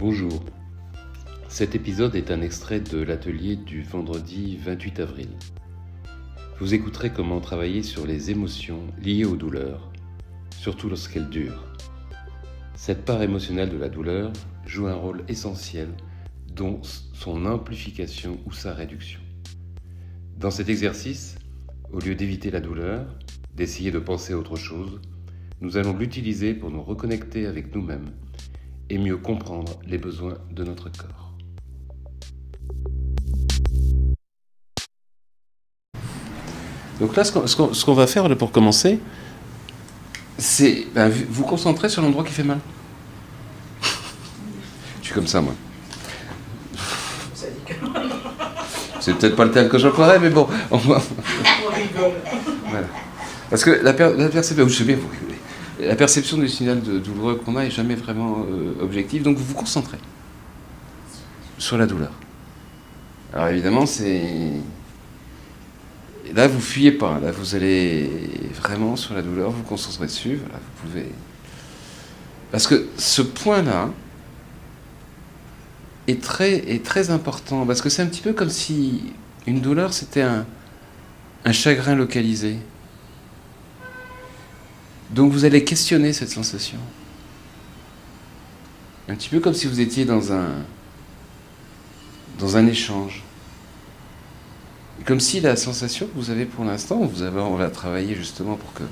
Bonjour. Cet épisode est un extrait de l'atelier du vendredi 28 avril. Vous écouterez comment travailler sur les émotions liées aux douleurs, surtout lorsqu'elles durent. Cette part émotionnelle de la douleur joue un rôle essentiel dont son amplification ou sa réduction. Dans cet exercice, au lieu d'éviter la douleur, d'essayer de penser à autre chose, nous allons l'utiliser pour nous reconnecter avec nous-mêmes et mieux comprendre les besoins de notre corps. Donc là, ce qu'on va faire pour commencer, c'est ben, vous concentrer sur l'endroit qui fait mal. Je suis comme ça, moi. C'est peut-être pas le terme que j'emploierais, mais bon. On, va... voilà. Parce que la, perception, la perception du signal de douloureux qu'on a est jamais vraiment euh, objective, donc vous vous concentrez sur la douleur. Alors évidemment, c'est là vous fuyez pas, là vous allez vraiment sur la douleur, vous concentrez dessus, voilà, vous pouvez. Parce que ce point-là est très, est très important, parce que c'est un petit peu comme si une douleur c'était un, un chagrin localisé. Donc vous allez questionner cette sensation. Un petit peu comme si vous étiez dans un, dans un échange. comme si la sensation que vous avez pour l'instant, vous avez, on va travailler justement pour, que,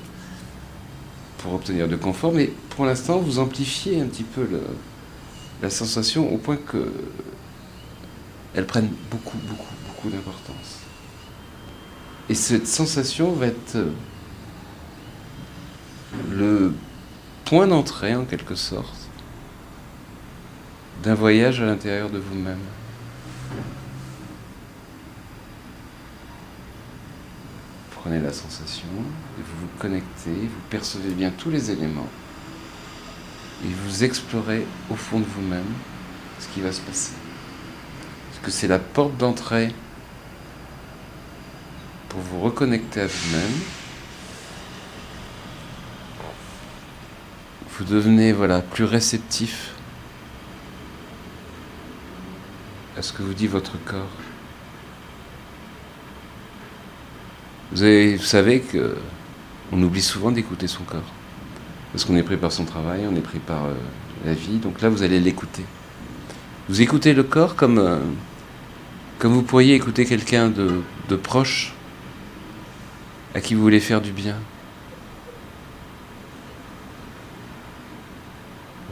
pour obtenir de confort, mais pour l'instant vous amplifiez un petit peu la sensation au point que elle prenne beaucoup, beaucoup, beaucoup d'importance. Et cette sensation va être le point d'entrée, en quelque sorte, d'un voyage à l'intérieur de vous-même. Prenez la sensation et vous vous connectez, vous percevez bien tous les éléments et vous explorez au fond de vous-même ce qui va se passer. Parce que c'est la porte d'entrée pour vous reconnecter à vous-même vous devenez voilà, plus réceptif à ce que vous dit votre corps. Vous, avez, vous savez que on oublie souvent d'écouter son corps. Parce qu'on est pris par son travail, on est pris par euh, la vie. Donc là, vous allez l'écouter. Vous écoutez le corps comme, euh, comme vous pourriez écouter quelqu'un de proche à qui vous voulez faire du bien.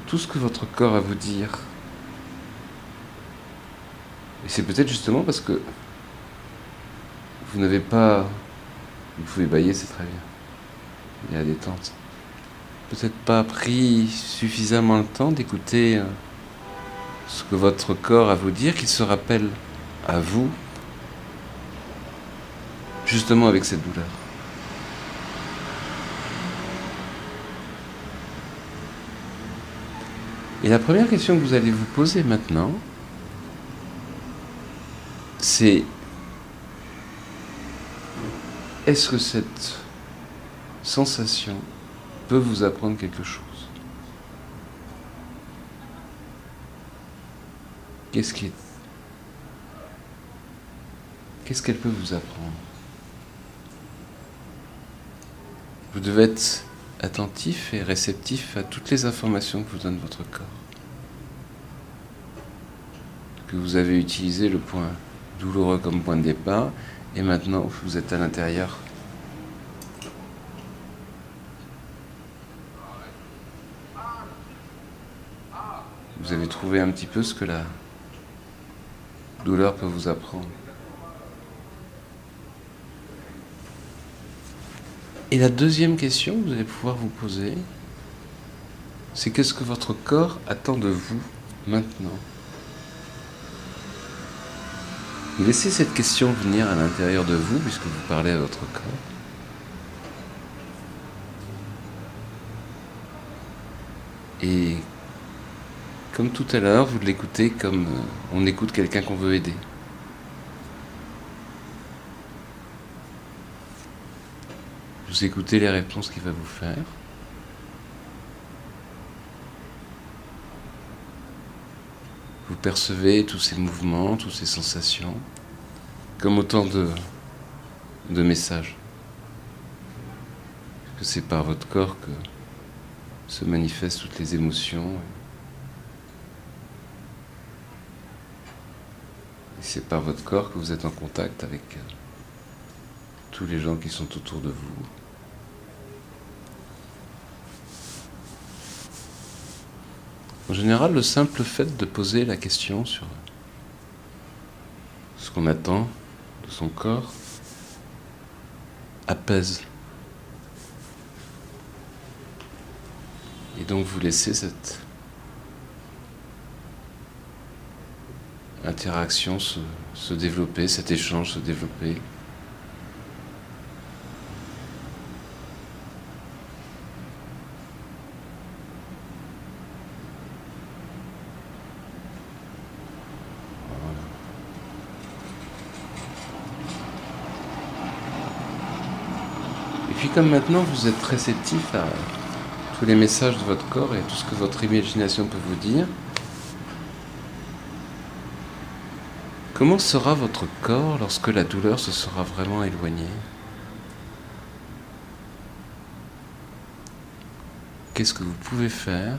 Tout ce que votre corps a à vous dire. Et c'est peut-être justement parce que vous n'avez pas... Vous pouvez bailler, c'est très bien. Il y a la détente. Peut-être pas pris suffisamment le temps d'écouter euh, ce que votre corps a à vous dire, qu'il se rappelle à vous, justement avec cette douleur. Et la première question que vous allez vous poser maintenant, c'est est-ce que cette sensation peut vous apprendre quelque chose? Qu'est-ce qu'elle peut vous apprendre? Vous devez être attentif et réceptif à toutes les informations que vous donne votre corps. Que vous avez utilisé le point douloureux comme point de départ et maintenant vous êtes à l'intérieur. Vous avez trouvé un petit peu ce que la douleur peut vous apprendre. Et la deuxième question que vous allez pouvoir vous poser, c'est qu'est-ce que votre corps attend de vous maintenant? Laissez cette question venir à l'intérieur de vous puisque vous parlez à votre corps. Et comme tout à l'heure, vous l'écoutez comme euh, on écoute quelqu'un qu'on veut aider. Vous écoutez les réponses qu'il va vous faire. Vous percevez tous ces mouvements, toutes ces sensations, comme autant de, messages. Que c'est par votre corps que se manifestent toutes les émotions. C'est par votre corps que vous êtes en contact avec euh, tous les gens qui sont autour de vous. En général, le simple fait de poser la question sur ce qu'on attend de son corps apaise. Et donc vous laissez cette interaction se, développer, cet échange se développer. Puis comme maintenant vous êtes réceptif à tous les messages de votre corps et tout ce que votre imagination peut vous dire, comment sera votre corps lorsque la douleur se sera vraiment éloignée? Qu'est-ce que vous pouvez faire?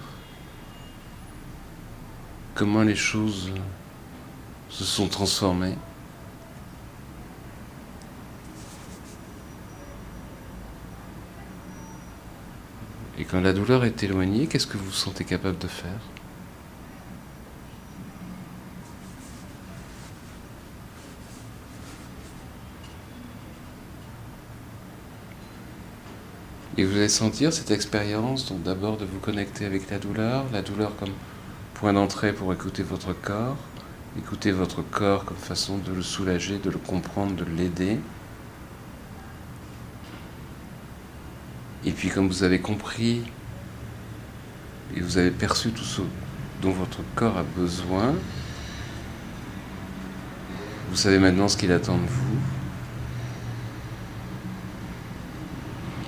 Comment les choses se sont transformées? Et quand la douleur est éloignée, qu'est-ce que vous vous sentez capable de faire? Et vous allez sentir cette expérience, donc d'abord de vous connecter avec la douleur, la douleur comme point d'entrée pour écouter votre corps, écouter votre corps comme façon de le soulager, de le comprendre, de l'aider. Et puis comme vous avez compris et vous avez perçu tout ce dont votre corps a besoin, vous savez maintenant ce qu'il attend de vous.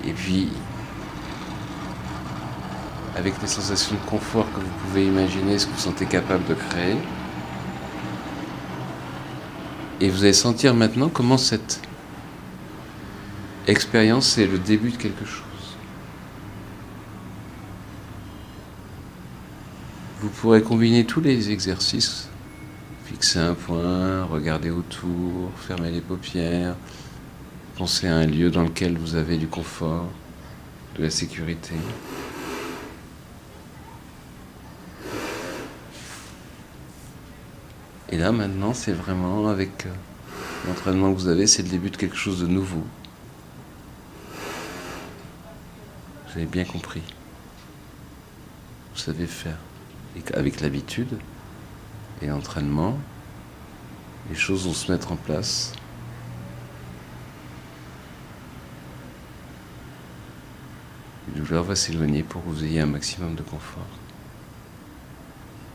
Et puis, avec les sensations de confort que vous pouvez imaginer, ce que vous sentez capable de créer, et vous allez sentir maintenant comment cette expérience est le début de quelque chose. Vous pourrez combiner tous les exercices, fixer un point, regarder autour, fermer les paupières, penser à un lieu dans lequel vous avez du confort, de la sécurité. Et là maintenant, c'est vraiment avec euh, l'entraînement que vous avez, c'est le début de quelque chose de nouveau. Vous avez bien compris. Vous savez faire. Et avec l'habitude et l'entraînement, les choses vont se mettre en place. La douleur va s'éloigner pour que vous ayez un maximum de confort.